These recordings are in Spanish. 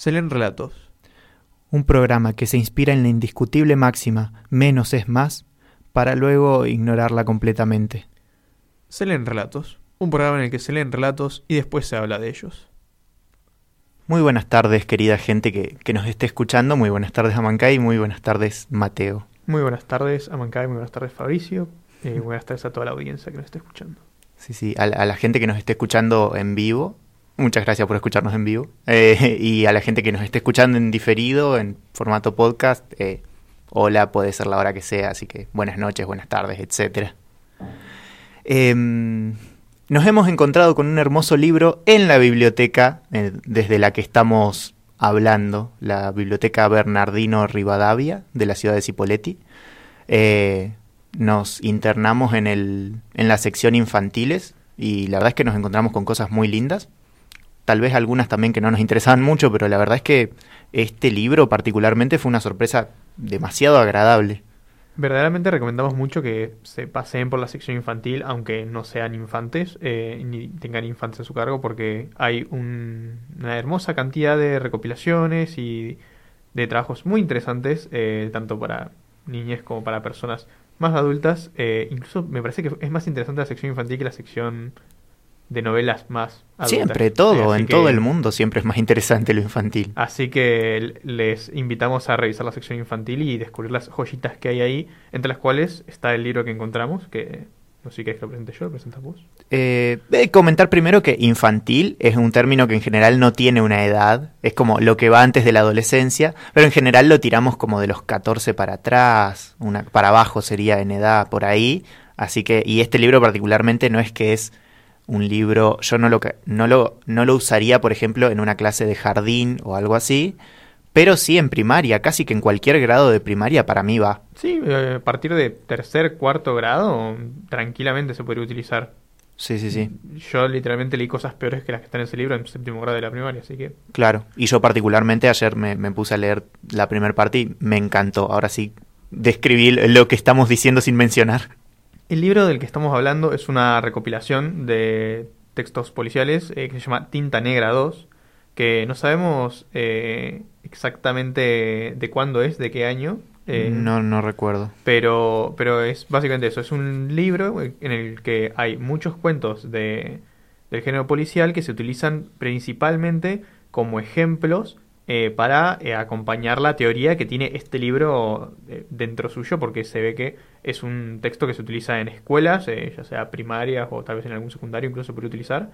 Se leen relatos. Un programa que se inspira en la indiscutible máxima menos es más para luego ignorarla completamente. Se leen relatos. Un programa en el que se leen relatos y después se habla de ellos. Muy buenas tardes, querida gente que, que nos esté escuchando. Muy buenas tardes, Amancay. Muy buenas tardes, Mateo. Muy buenas tardes, Amancay. Muy buenas tardes, Fabricio. Y buenas tardes a toda la audiencia que nos esté escuchando. Sí, sí, a, a la gente que nos esté escuchando en vivo. Muchas gracias por escucharnos en vivo. Eh, y a la gente que nos esté escuchando en diferido, en formato podcast, eh, hola, puede ser la hora que sea, así que buenas noches, buenas tardes, etcétera. Em, nos hemos encontrado con un hermoso libro en la biblioteca eh, desde la que estamos hablando, la biblioteca Bernardino Rivadavia de la ciudad de Cipolletti. Nos internamos en, el, en la sección infantiles y la verdad es que nos encontramos con cosas muy lindas. Tal vez algunas también que no nos interesaban mucho, pero la verdad es que este libro particularmente fue una sorpresa demasiado agradable. Verdaderamente recomendamos mucho que se paseen por la sección infantil, aunque no sean infantes, eh, ni tengan infantes a su cargo, porque hay un- una hermosa cantidad de recopilaciones y de trabajos muy interesantes, eh, tanto para niñez como para personas más adultas. Eh, incluso me parece que es más interesante la sección infantil que la sección de novelas más adultas. Siempre, todo, así en que- todo el mundo siempre es más interesante lo infantil. Así que les invitamos a revisar la sección infantil y descubrir las joyitas que hay ahí, entre las cuales está el libro que encontramos, que no sé si querés que lo presente yo, lo presentas vos. Eh, eh, comentar primero que infantil es un término que en general no tiene una edad, es como lo que va antes de la adolescencia, pero en general lo tiramos como de los 14 para atrás, una, para abajo sería en edad por ahí, así que, y este libro particularmente no es que es un libro, yo no lo, no lo, no lo usaría, por ejemplo, en una clase de jardín o algo así, pero sí en primaria, casi que en cualquier grado de primaria para mí va. Sí, eh, a partir de tercer, cuarto grado, tranquilamente se podría utilizar. Sí, sí, sí. Yo literalmente leí cosas peores que las que están en ese libro en séptimo grado de la primaria, así que Claro, y yo particularmente ayer me, me puse a leer la primera parte y me encantó. Ahora sí, describí lo que estamos diciendo sin mencionar. El libro del que estamos hablando es una recopilación de textos policiales eh, que se llama Tinta Negra 2, que no sabemos eh, exactamente de cuándo es, de qué año. eh, no, no recuerdo. Pero, pero es básicamente eso, es un libro en el que hay muchos cuentos de, del género policial que se utilizan principalmente como ejemplos eh, para eh, acompañar la teoría que tiene este libro eh, dentro suyo, porque se ve que es un texto que se utiliza en escuelas, ya sea primarias o tal vez en algún secundario incluso puede utilizar,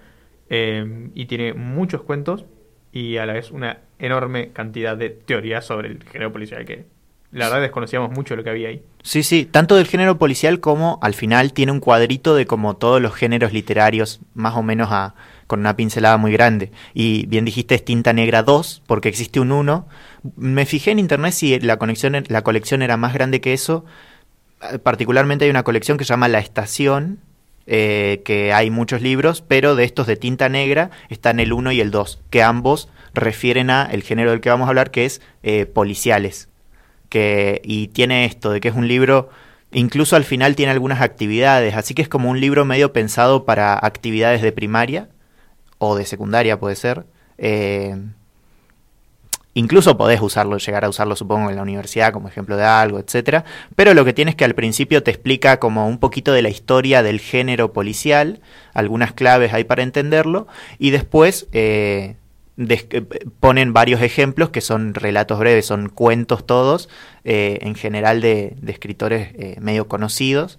y tiene muchos cuentos y a la vez una enorme cantidad de teorías sobre el género policial que la verdad desconocíamos mucho lo que había ahí. Sí, sí, tanto del género policial como al final tiene un cuadrito de como todos los géneros literarios, más o menos a, con una pincelada muy grande. Y bien dijiste es tinta negra 2, porque existe un 1. Me fijé en internet si la, conexión, la colección era más grande que eso. Particularmente hay una colección que se llama La Estación, eh, que hay muchos libros, pero de estos de tinta negra están el 1 y el 2, que ambos refieren a el género del que vamos a hablar, que es eh, policiales. Que, y tiene esto, de que es un libro, incluso al final tiene algunas actividades, así que es como un libro medio pensado para actividades de primaria o de secundaria puede ser. Eh, Incluso podés usarlo, llegar a usarlo, supongo, en la universidad como ejemplo de algo, etcétera. Pero lo que tienes que al principio te explica como un poquito de la historia del género policial, algunas claves hay para entenderlo, y después eh, eh, ponen varios ejemplos que son relatos breves, son cuentos todos, en general de, escritores medio conocidos.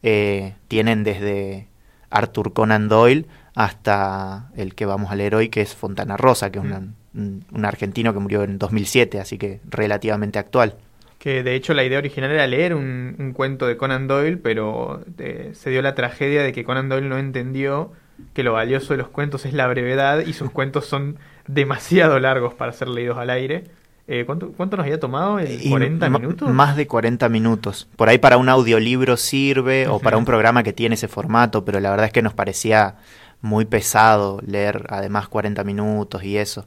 Tienen desde Arthur Conan Doyle hasta el que vamos a leer hoy, que es Fontana Rosa, que es una- un, un argentino que murió en 2007, así que relativamente actual. Que de hecho la idea original era leer un, un cuento de Conan Doyle, pero eh, se dio la tragedia de que Conan Doyle no entendió que lo valioso de los cuentos es la brevedad y sus cuentos son demasiado largos para ser leídos al aire. Eh, ¿cuánto, ¿Cuánto nos había tomado? ¿El Y 40 ma- minutos? Más de 40 minutos. Por ahí para un audiolibro sirve o para un programa que tiene ese formato, pero la verdad es que nos parecía muy pesado leer además 40 minutos y eso.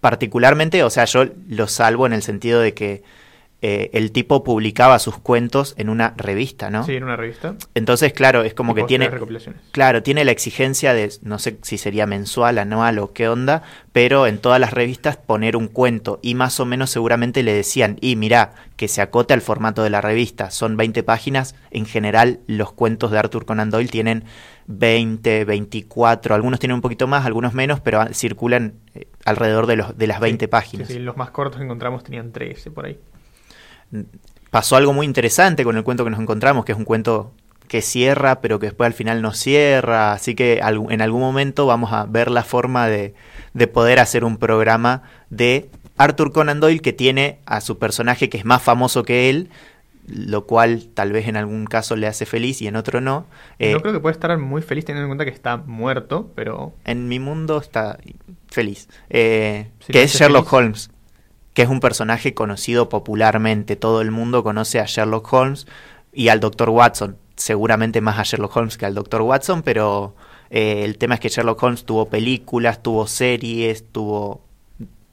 Particularmente, o sea, yo lo salvo en el sentido de que eh, el tipo publicaba sus cuentos en una revista, ¿no? Sí, en una revista. Entonces, claro, es como Y que tiene... Claro, tiene la exigencia de, no sé si sería mensual, anual o qué onda, pero en todas las revistas poner un cuento y más o menos seguramente le decían, y mira, que se acote al formato de la revista, son 20 páginas, en general los cuentos de Arthur Conan Doyle tienen 20, 24, algunos tienen un poquito más, algunos menos, pero circulan eh, alrededor de, los, de las 20 Sí, páginas. Sí, sí, los más cortos que encontramos tenían 13 por ahí. Pasó algo muy interesante con el cuento que nos encontramos, que es un cuento que cierra, pero que después al final no cierra. Así que en algún momento vamos a ver la forma de, de poder hacer un programa de Arthur Conan Doyle que tiene a su personaje que es más famoso que él, lo cual tal vez en algún caso le hace feliz y en otro no. Eh, Yo creo que puede estar muy feliz teniendo en cuenta que está muerto, pero en mi mundo está feliz. Eh, Si que es Sherlock feliz. Holmes, que es un personaje conocido popularmente. Todo el mundo conoce a Sherlock Holmes y al Dr. Watson. Seguramente más a Sherlock Holmes que al Dr. Watson, pero eh, el tema es que Sherlock Holmes tuvo películas, tuvo series, tuvo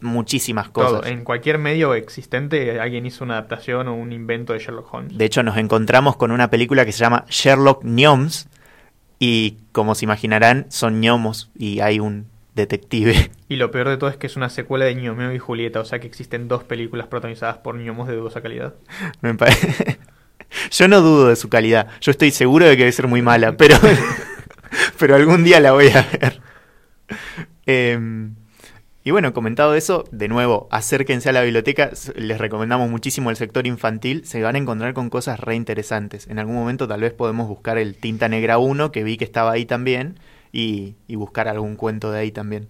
muchísimas cosas. todo. En cualquier medio existente alguien hizo una adaptación o un invento de Sherlock Holmes. De hecho, nos encontramos con una película que se llama Sherlock Gnomes y, como se imaginarán, son gnomos y hay un detective. Y lo peor de todo es que es una secuela de Ñomeo y Julieta, o sea que existen dos películas protagonizadas por ñomos de dudosa calidad. Me pare- Yo no dudo de su calidad. Yo estoy seguro de que debe ser muy mala, pero, pero algún día la voy a ver. Em, y bueno, comentado eso, de nuevo, acérquense a la biblioteca. Les recomendamos muchísimo el sector infantil. Se van a encontrar con cosas re interesantes. En algún momento tal vez podemos buscar el Tinta Negra 1, que vi que estaba ahí también, y, y buscar algún cuento de ahí también.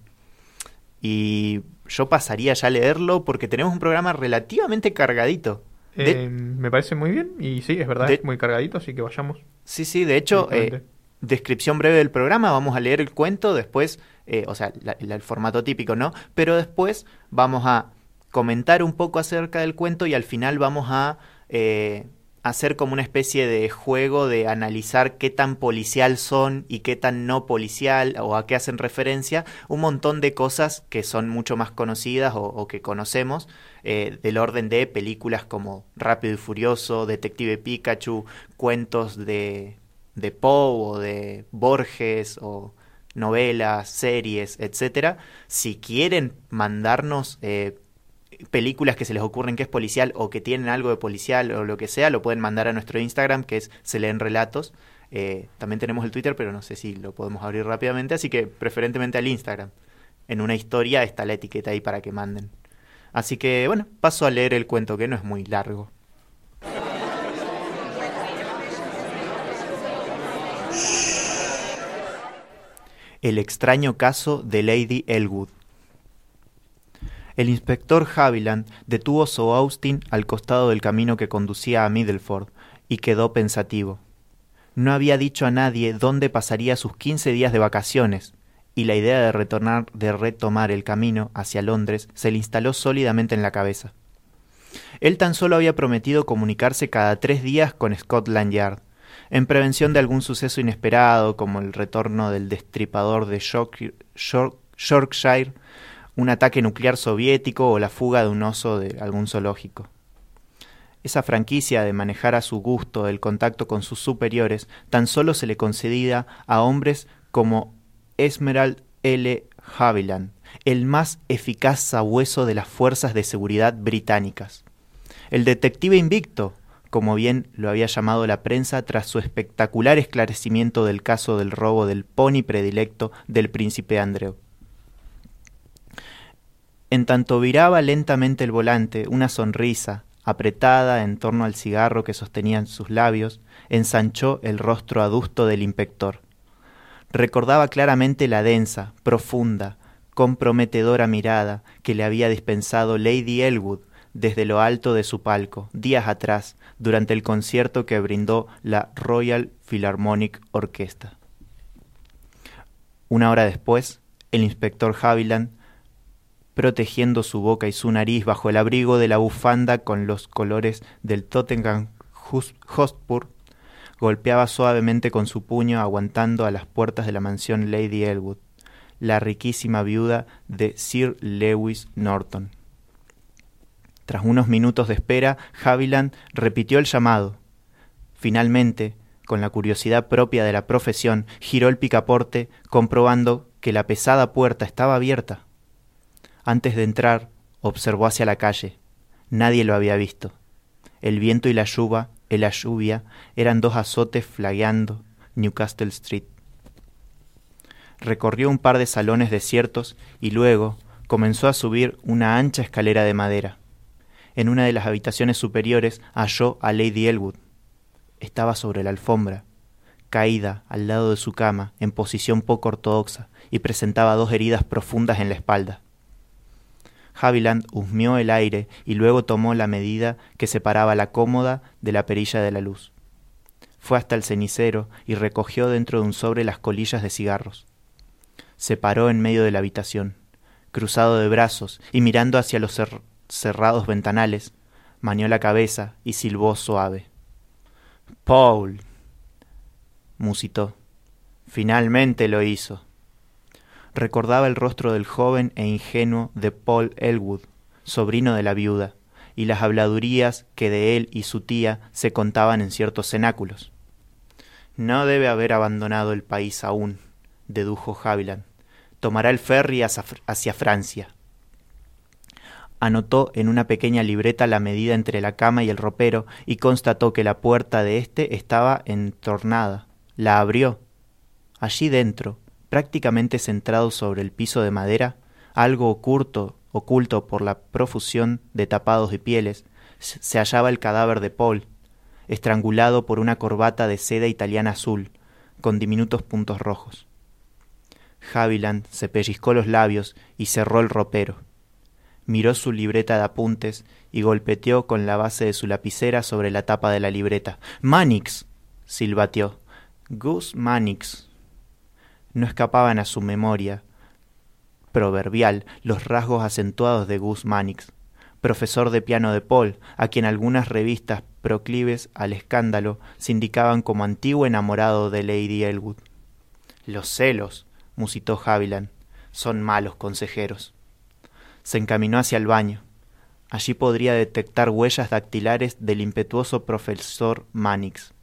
Y yo pasaría ya a leerlo porque tenemos un programa relativamente cargadito. De- Eh, me parece muy bien y sí, es verdad, De- es muy cargadito, así que vayamos. Sí, sí, de hecho, eh, descripción breve del programa, vamos a leer el cuento, después, eh, o sea, la- la- el formato típico, ¿no? Pero después vamos a comentar un poco acerca del cuento y al final vamos a hacer como una especie de juego de analizar qué tan policial son y qué tan no policial o a qué hacen referencia, un montón de cosas que son mucho más conocidas o, que conocemos, eh, del orden de películas como Rápido y Furioso, Detective Pikachu, cuentos de, de Poe o de Borges o novelas, series, etcétera. Si quieren mandarnos eh, películas que se les ocurren que es policial o que tienen algo de policial o lo que sea, lo pueden mandar a nuestro Instagram que es Se leen relatos. Eh, también tenemos el Twitter, pero no sé si lo podemos abrir rápidamente, así que preferentemente al Instagram. En una historia está la etiqueta ahí para que manden. Así que bueno, paso a leer el cuento que no es muy largo. El extraño caso de Lady Elwood. El inspector Haviland detuvo su Austin al costado del camino que conducía a Middleford y quedó pensativo. No había dicho a nadie dónde pasaría sus quince días de vacaciones, y la idea de retornar, de retomar el camino hacia Londres se le instaló sólidamente en la cabeza. Él tan solo había prometido comunicarse cada tres días con Scotland Yard, en prevención de algún suceso inesperado como el retorno del destripador de York- York- Yorkshire, un ataque nuclear soviético o la fuga de un oso de algún zoológico. Esa franquicia de manejar a su gusto el contacto con sus superiores tan solo se le concedía a hombres como Esmerald L. Haviland, el más eficaz sabueso de las fuerzas de seguridad británicas. El detective invicto, como bien lo había llamado la prensa tras su espectacular esclarecimiento del caso del robo del pony predilecto del príncipe Andrew. En tanto viraba lentamente el volante, una sonrisa, apretada en torno al cigarro que sostenían sus labios, ensanchó el rostro adusto del inspector. Recordaba claramente la densa, profunda, comprometedora mirada que le había dispensado Lady Elwood desde lo alto de su palco, días atrás, durante el concierto que brindó la Royal Philharmonic Orchestra. Una hora después, el inspector Haviland protegiendo su boca y su nariz bajo el abrigo de la bufanda con los colores del Tottenham Hotspur, golpeaba suavemente con su puño aguantando a las puertas de la mansión Lady Elwood, la riquísima viuda de Sir Lewis Norton. Tras unos minutos de espera, Haviland repitió el llamado. Finalmente, con la curiosidad propia de la profesión, giró el picaporte, comprobando que la pesada puerta estaba abierta. Antes de entrar, observó hacia la calle. Nadie lo había visto. El viento y la lluvia, y la lluvia eran dos azotes flagueando Newcastle Street. Recorrió un par de salones desiertos y luego comenzó a subir una ancha escalera de madera. En una de las habitaciones superiores halló a Lady Elwood. Estaba sobre la alfombra, caída al lado de su cama, en posición poco ortodoxa, y presentaba dos heridas profundas en la espalda. Haviland husmeó el aire y luego tomó la medida que separaba la cómoda de la perilla de la luz. Fue hasta el cenicero y recogió dentro de un sobre las colillas de cigarros. Se paró en medio de la habitación, cruzado de brazos y mirando hacia los cerrados ventanales, manió la cabeza y silbó suave. Paul. musitó. Finalmente lo hizo recordaba el rostro del joven e ingenuo de Paul Elwood, sobrino de la viuda, y las habladurías que de él y su tía se contaban en ciertos cenáculos. No debe haber abandonado el país aún, dedujo Haviland. Tomará el ferry hacia Francia. Anotó en una pequeña libreta la medida entre la cama y el ropero y constató que la puerta de éste estaba entornada. La abrió. Allí dentro, prácticamente centrado sobre el piso de madera, algo oculto, oculto por la profusión de tapados y pieles, se hallaba el cadáver de Paul, estrangulado por una corbata de seda italiana azul, con diminutos puntos rojos. Haviland se pellizcó los labios y cerró el ropero. Miró su libreta de apuntes y golpeteó con la base de su lapicera sobre la tapa de la libreta. Manix. silbateó. Gus Manix no escapaban a su memoria proverbial los rasgos acentuados de Gus Mannix, profesor de piano de Paul, a quien algunas revistas proclives al escándalo se indicaban como antiguo enamorado de Lady Elwood. Los celos, musitó Haviland, son malos consejeros. Se encaminó hacia el baño. Allí podría detectar huellas dactilares del impetuoso profesor Mannix.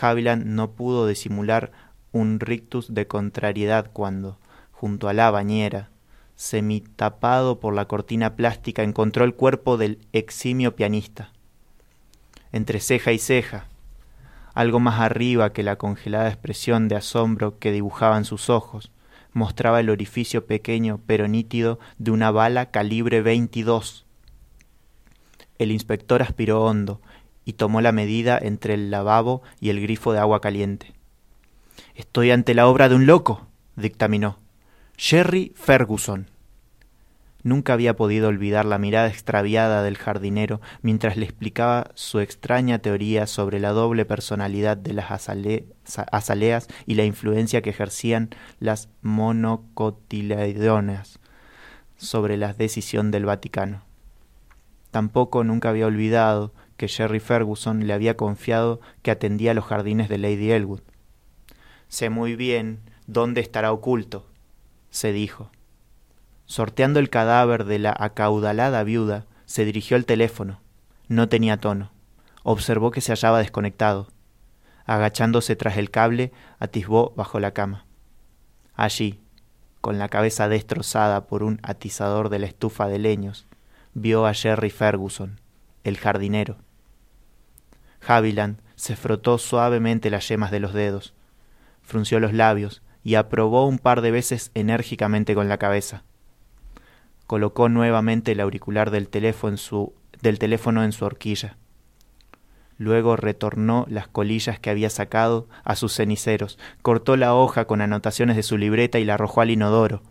Haviland no pudo disimular un rictus de contrariedad cuando, junto a la bañera, semitapado por la cortina plástica, encontró el cuerpo del eximio pianista. Entre ceja y ceja, algo más arriba que la congelada expresión de asombro que dibujaban sus ojos, mostraba el orificio pequeño pero nítido de una bala calibre 22. El inspector aspiró hondo y tomó la medida entre el lavabo y el grifo de agua caliente. Estoy ante la obra de un loco, dictaminó. Jerry Ferguson. Nunca había podido olvidar la mirada extraviada del jardinero mientras le explicaba su extraña teoría sobre la doble personalidad de las azaleas y la influencia que ejercían las monocotiledonas sobre la decisión del Vaticano. Tampoco nunca había olvidado que Jerry Ferguson le había confiado que atendía los jardines de Lady Elwood Sé muy bien dónde estará oculto, se dijo. Sorteando el cadáver de la acaudalada viuda, se dirigió al teléfono. No tenía tono. Observó que se hallaba desconectado. Agachándose tras el cable, atisbó bajo la cama. Allí, con la cabeza destrozada por un atizador de la estufa de leños, vio a Jerry Ferguson, el jardinero. Haviland se frotó suavemente las yemas de los dedos, frunció los labios y aprobó un par de veces enérgicamente con la cabeza. Colocó nuevamente el auricular del teléfono en su, horquilla. Luego retornó las colillas que había sacado a sus ceniceros, cortó la hoja con anotaciones de su libreta y la arrojó al inodoro,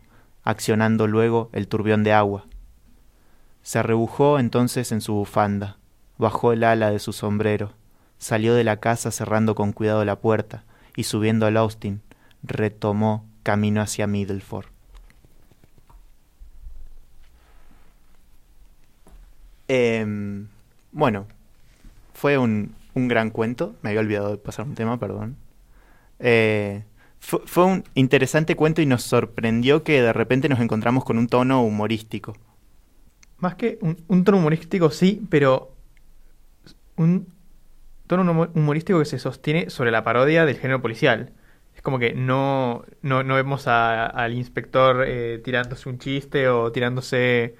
accionando luego el turbión de agua. Se arrebujó entonces en su bufanda, bajó el ala de su sombrero, salió de la casa cerrando con cuidado la puerta, y subiendo al Austin, retomó camino hacia Middleford. Em, bueno, fue un, un, gran cuento. Me había olvidado de pasar un tema, perdón. Eh, fue, fue, un interesante cuento y nos sorprendió que de repente nos encontramos con un tono humorístico. más que un, tono humorístico, sí, pero un tono humorístico que se sostiene sobre la parodia del género policial. Es como que no, no, vemos al inspector eh, tirándose un chiste o tirándose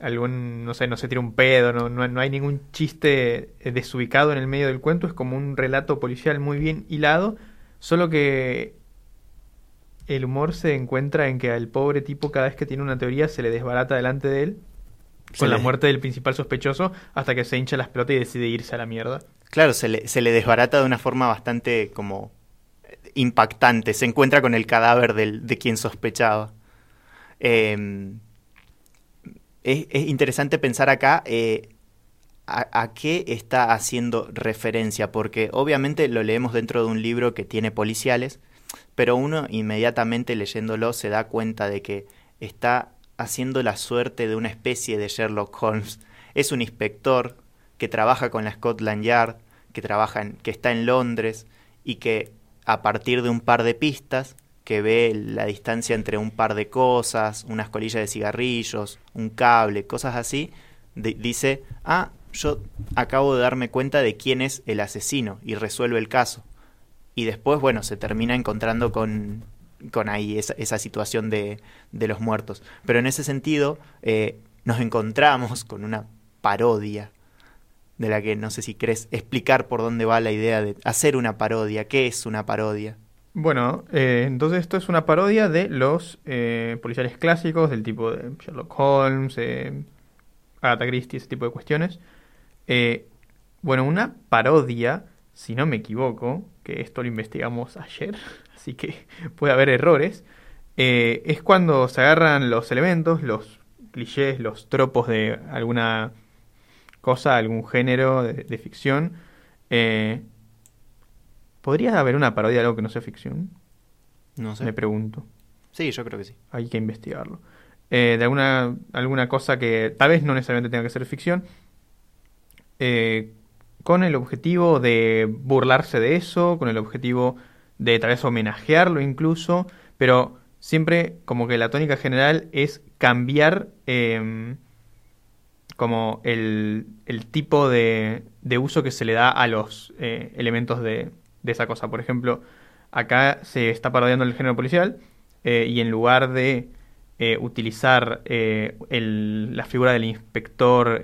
algún, no sé, no se tira un pedo, no, no, hay ningún chiste desubicado en el medio del cuento, es como un relato policial muy bien hilado, solo que el humor se encuentra en que al pobre tipo cada vez que tiene una teoría se le desbarata delante de él con la muerte del principal sospechoso hasta que se hincha las pelotas y decide irse a la mierda. Claro, se le, se le desbarata de una forma bastante como impactante, se encuentra con el cadáver de quien sospechaba. Eh, es, interesante pensar acá eh, a, qué está haciendo referencia, porque obviamente lo leemos dentro de un libro que tiene policiales, pero uno inmediatamente leyéndolo se da cuenta de que está haciendo la suerte de una especie de Sherlock Holmes. Es un inspector que trabaja con la Scotland Yard, que trabaja en, que está en Londres y que a partir de un par de pistas que ve la distancia entre un par de cosas, unas colillas de cigarrillos, un cable, cosas así, dice, ah, yo acabo de darme cuenta de quién es el asesino y resuelve el caso. Y después, bueno, se termina encontrando con, con ahí esa, situación de, de, los muertos. Pero en ese sentido, eh, nos encontramos con una parodia de la que no sé si querés explicar por dónde va la idea de hacer una parodia, qué es una parodia. Bueno, eh, entonces esto es una parodia de los eh, policiales clásicos del tipo de Sherlock Holmes, eh, Agatha Christie, ese tipo de cuestiones. Bueno, una parodia, si no me equivoco, que esto lo investigamos ayer, así que puede haber errores, es cuando se agarran los elementos, los clichés, los tropos de alguna cosa, algún género de, de ficción, ¿Podría haber una parodia de algo que no sea ficción? No sé. Me pregunto. Sí, yo creo que sí. Hay que investigarlo. Eh, de alguna, alguna cosa que tal vez no necesariamente tenga que ser ficción, eh, con el objetivo de burlarse de eso, con el objetivo de tal vez homenajearlo incluso, pero siempre como que la tónica general es cambiar em, como el, tipo de, de, uso que se le da a los eh, elementos de, de esa cosa. Por ejemplo, acá se está parodiando el género policial eh, y en lugar de eh, utilizar eh, la figura del inspector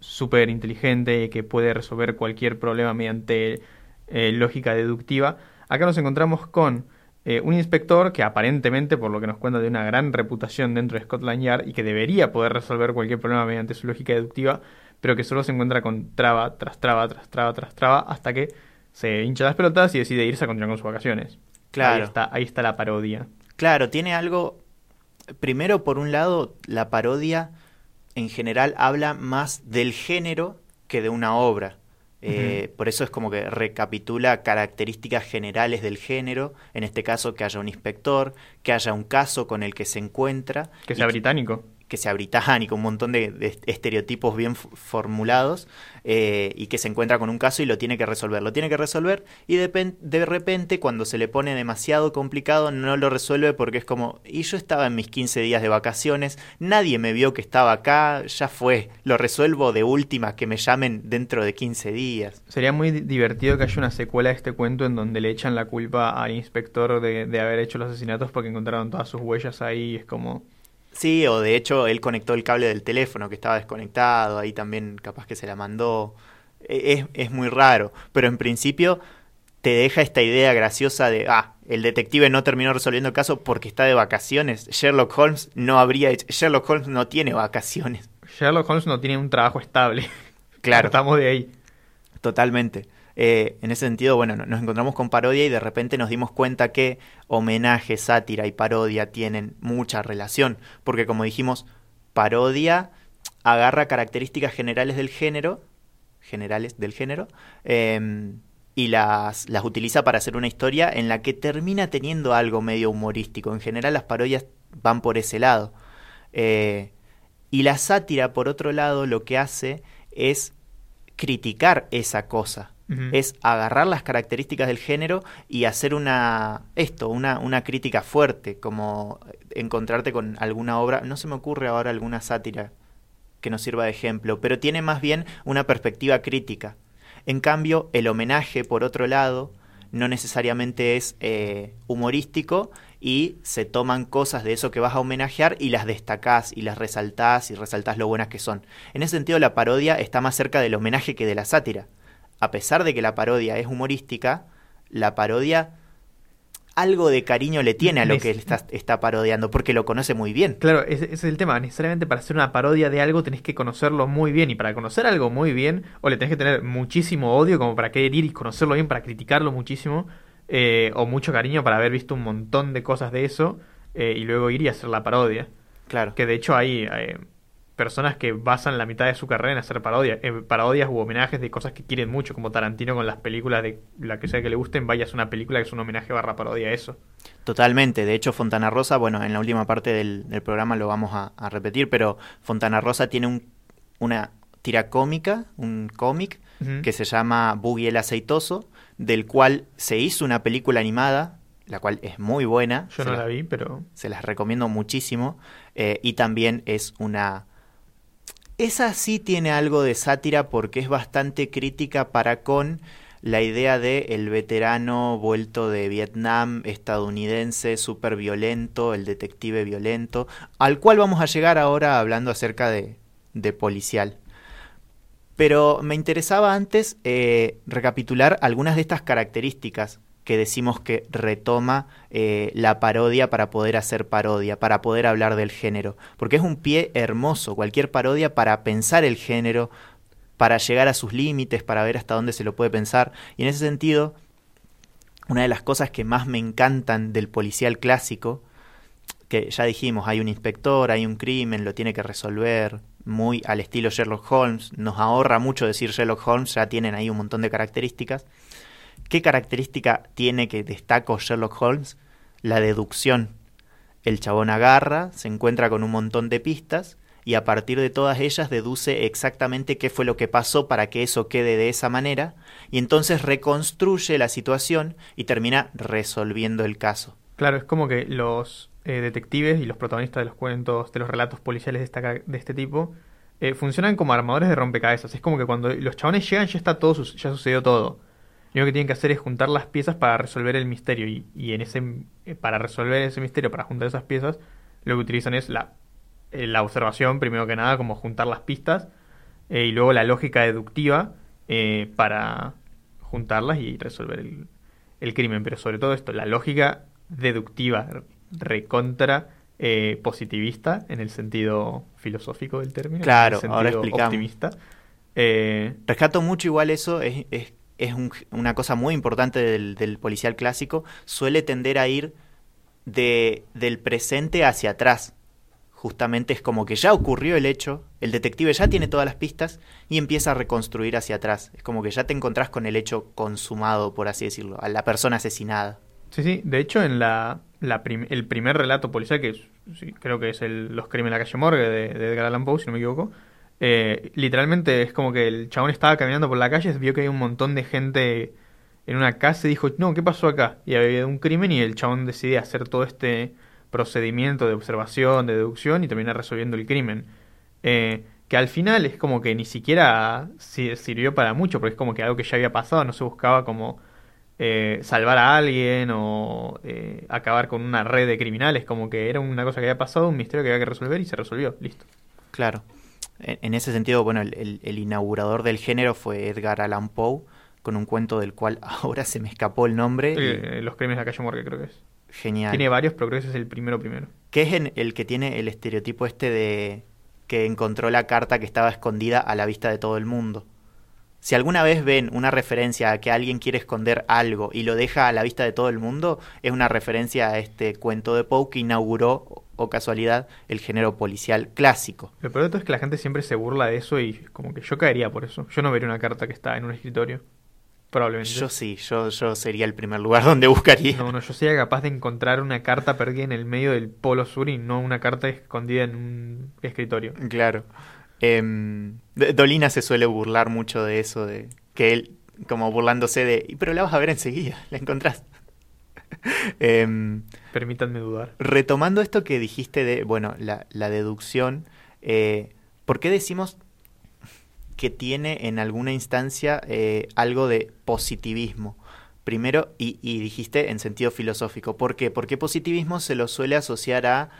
súper inteligente que puede resolver cualquier problema mediante lógica deductiva, acá nos encontramos con un inspector que aparentemente, por lo que nos cuenta, de una gran reputación dentro de Scotland Yard y que debería poder resolver cualquier problema mediante su lógica deductiva, pero que solo se encuentra con traba tras traba tras traba tras traba hasta que se hincha las pelotas y decide irse a continuar con sus vacaciones. Claro. Ahí está, ahí está la parodia. Claro, tiene algo. Primero, por un lado, la parodia en general habla más del género que de una obra. Eh, por eso es como que recapitula características generales del género, en este caso que haya un inspector, que haya un caso con el que se encuentra. Que sea británico que sea británico, un montón de, estereotipos bien formulados, eh, y que se encuentra con un caso y lo tiene que resolver. Lo tiene que resolver y de, de, repente cuando se le pone demasiado complicado no lo resuelve porque es como, y yo estaba en mis 15 días de vacaciones, nadie me vio que estaba acá, ya fue, lo resuelvo de última, que me llamen dentro de 15 días. Sería muy divertido que haya una secuela de este cuento en donde le echan la culpa al inspector de, de haber hecho los asesinatos porque encontraron todas sus huellas ahí, es como... Sí, o de hecho él conectó el cable del teléfono que estaba desconectado, ahí también capaz que se la mandó. E, es, es muy raro, pero en principio te deja esta idea graciosa de, ah, el detective no terminó resolviendo el caso porque está de vacaciones. Sherlock Holmes no habría hecho, Sherlock Holmes no tiene vacaciones. Sherlock Holmes no tiene un trabajo estable. Claro. Estamos de ahí. Totalmente. Eh, en ese sentido, bueno, nos encontramos con parodia y de repente nos dimos cuenta que homenaje, sátira y parodia tienen mucha relación, porque como dijimos, parodia agarra características generales del género, generales del género, em, y las, las utiliza para hacer una historia en la que termina teniendo algo medio humorístico. En general las parodias van por ese lado. Eh, y la sátira, por otro lado, lo que hace es criticar esa cosa. Es agarrar las características del género y hacer una esto, una, una crítica fuerte, como encontrarte con alguna obra, no se me ocurre ahora alguna sátira que nos sirva de ejemplo, pero tiene más bien una perspectiva crítica. En cambio, el homenaje, por otro lado, no necesariamente es eh, humorístico y se toman cosas de eso que vas a homenajear y las destacás y las resaltás y resaltás lo buenas que son. En ese sentido, la parodia está más cerca del homenaje que de la sátira. A pesar de que la parodia es humorística, la parodia algo de cariño le tiene a lo que está, está parodiando, porque lo conoce muy bien. Claro, ese, es el tema. Necesariamente para hacer una parodia de algo tenés que conocerlo muy bien. Y para conocer algo muy bien, o le tenés que tener muchísimo odio como para querer ir y conocerlo bien, para criticarlo muchísimo, eh, o mucho cariño para haber visto un montón de cosas de eso, eh, y luego ir y hacer la parodia. Claro. Que de hecho hay... Eh, personas que basan la mitad de su carrera en hacer parodias, parodias u homenajes de cosas que quieren mucho, como Tarantino con las películas de la que sea que le gusten, vayas a una película que es un homenaje barra parodia a eso. Totalmente, de hecho Fontana Rosa, bueno, en la última parte del, programa lo vamos a, repetir, pero Fontana Rosa tiene un, una tira cómica, un cómic, que se llama Boogie el Aceitoso, del cual se hizo una película animada, la cual es muy buena. Yo no la, vi, pero... Se las recomiendo muchísimo. Eh, y también es una esa sí tiene algo de sátira porque es bastante crítica para con la idea de el veterano vuelto de Vietnam, estadounidense, súper violento, el detective violento, al cual vamos a llegar ahora hablando acerca de, de policial. Pero me interesaba antes eh, recapitular algunas de estas características que decimos que retoma eh, la parodia para poder hacer parodia, para poder hablar del género. Porque es un pie hermoso, cualquier parodia para pensar el género, para llegar a sus límites, para ver hasta dónde se lo puede pensar. Y en ese sentido, una de las cosas que más me encantan del policial clásico, que ya dijimos, hay un inspector, hay un crimen, lo tiene que resolver, muy al estilo Sherlock Holmes, nos ahorra mucho decir Sherlock Holmes, ya tienen ahí un montón de características. ¿Qué característica tiene que destaco Sherlock Holmes? La deducción. El chabón agarra, se encuentra con un montón de pistas y a partir de todas ellas deduce exactamente qué fue lo que pasó para que eso quede de esa manera y entonces reconstruye la situación y termina resolviendo el caso. Claro, es como que los eh, detectives y los protagonistas de los cuentos, de los relatos policiales de, este tipo, eh, funcionan como armadores de rompecabezas. Es como que cuando los chabones llegan ya está todo, ya sucedió todo. Lo que tienen que hacer es juntar las piezas para resolver el misterio. Y, en ese, eh, para resolver ese misterio, para juntar esas piezas, lo que utilizan es la, eh, la observación, primero que nada, como juntar las pistas, eh, y luego la lógica deductiva para juntarlas y resolver el, el, crimen. Pero sobre todo esto, la lógica deductiva recontra positivista en el sentido filosófico del término. Claro, en el ahora explicamos. Optimista. Rescato mucho igual eso, es, es es una cosa muy importante del, policial clásico, suele tender a ir de, del presente hacia atrás. Justamente es como que ya ocurrió el hecho, el detective ya tiene todas las pistas y empieza a reconstruir hacia atrás. Es como que ya te encontrás con el hecho consumado, por así decirlo, a la persona asesinada. Sí, sí, de hecho en la, el primer relato policial, que creo que es el, Los Crímenes en la calle Morgue de, de Edgar Allan Poe, si no me equivoco, eh, literalmente es como que el chabón estaba caminando por la calle, vio que hay un montón de gente en una casa y dijo, no, ¿qué pasó acá? Y había un crimen y el chabón decide hacer todo este procedimiento de observación, de deducción y termina resolviendo el crimen. Eh, que al final es como que ni siquiera sirvió para mucho, porque es como que algo que ya había pasado, no se buscaba como eh, salvar a alguien o acabar con una red de criminales, como que era una cosa que había pasado, un misterio que había que resolver y se resolvió, listo. Claro. En ese sentido, bueno, el, inaugurador del género fue Edgar Allan Poe, con un cuento del cual ahora se me escapó el nombre. Eh, los crímenes de la calle Morgue, creo que es. Genial. Tiene varios, pero creo que ese es el primero primero. Que es el que tiene el estereotipo este de que encontró la carta que estaba escondida a la vista de todo el mundo. Si alguna vez ven una referencia a que alguien quiere esconder algo y lo deja a la vista de todo el mundo, es una referencia a este cuento de Poe que inauguró, o casualidad, el género policial clásico. Lo peor de todo es que la gente siempre se burla de eso y como que yo caería por eso. Yo no vería una carta que está en un escritorio. Probablemente. Yo sí, yo, yo sería el primer lugar donde buscaría. No, no, yo sería capaz de encontrar una carta perdida en el medio del polo sur y no una carta escondida en un escritorio. Claro. Eh, Dolina se suele burlar mucho de eso, de que él, como burlándose de, pero la vas a ver enseguida, la encontrás. eh, Permítanme dudar. Retomando esto que dijiste de, bueno, la, la deducción, eh, ¿por qué decimos que tiene en alguna instancia eh, algo de positivismo? Primero, y, dijiste en sentido filosófico. ¿Por qué? Porque positivismo se lo suele asociar a...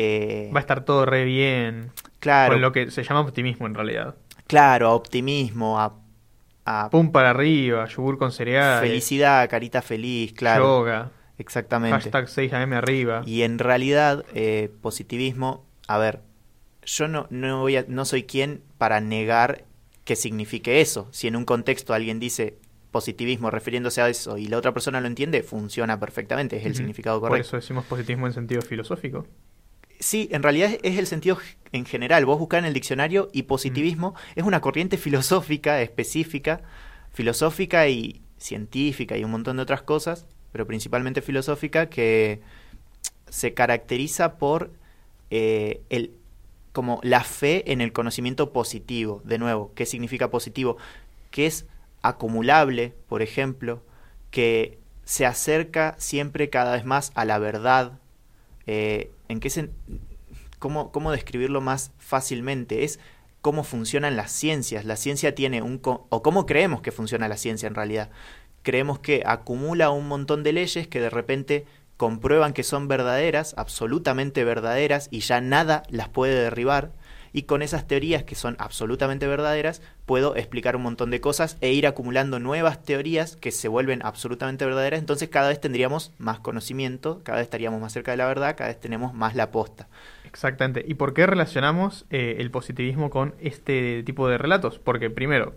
Eh, Va a estar todo re bien. Claro. Con lo que se llama optimismo en realidad. Claro, a optimismo, a Pum para arriba, yogur con cereal. Felicidad, carita feliz, claro. Yoga. Exactamente. Hashtag 6am arriba. Y en realidad, eh, positivismo, a ver, yo no, no, voy a, no soy quien para negar que signifique eso. Si en un contexto alguien dice positivismo refiriéndose a eso y la otra persona lo entiende, funciona perfectamente, es el significado correcto. Por eso decimos positivismo en sentido filosófico. Sí, en realidad es el sentido en general. Vos buscás en el diccionario y positivismo es una corriente filosófica específica, filosófica y científica y un montón de otras cosas, pero principalmente filosófica, que se caracteriza por eh, el como la fe en el conocimiento positivo. De nuevo, ¿qué significa positivo? Que es acumulable, por ejemplo, que se acerca siempre cada vez más a la verdad, eh, ¿en qué cómo, ¿Cómo describirlo más fácilmente? Es cómo funcionan las ciencias. La ciencia tiene un... o cómo creemos que funciona la ciencia en realidad. Creemos que acumula un montón de leyes que de repente comprueban que son verdaderas, absolutamente verdaderas, y ya nada las puede derribar y con esas teorías que son absolutamente verdaderas puedo explicar un montón de cosas e ir acumulando nuevas teorías que se vuelven absolutamente verdaderas, entonces cada vez tendríamos más conocimiento, cada vez estaríamos más cerca de la verdad, cada vez tenemos más la posta. Exactamente. ¿Y por qué relacionamos eh, el positivismo con este tipo de relatos? Porque primero,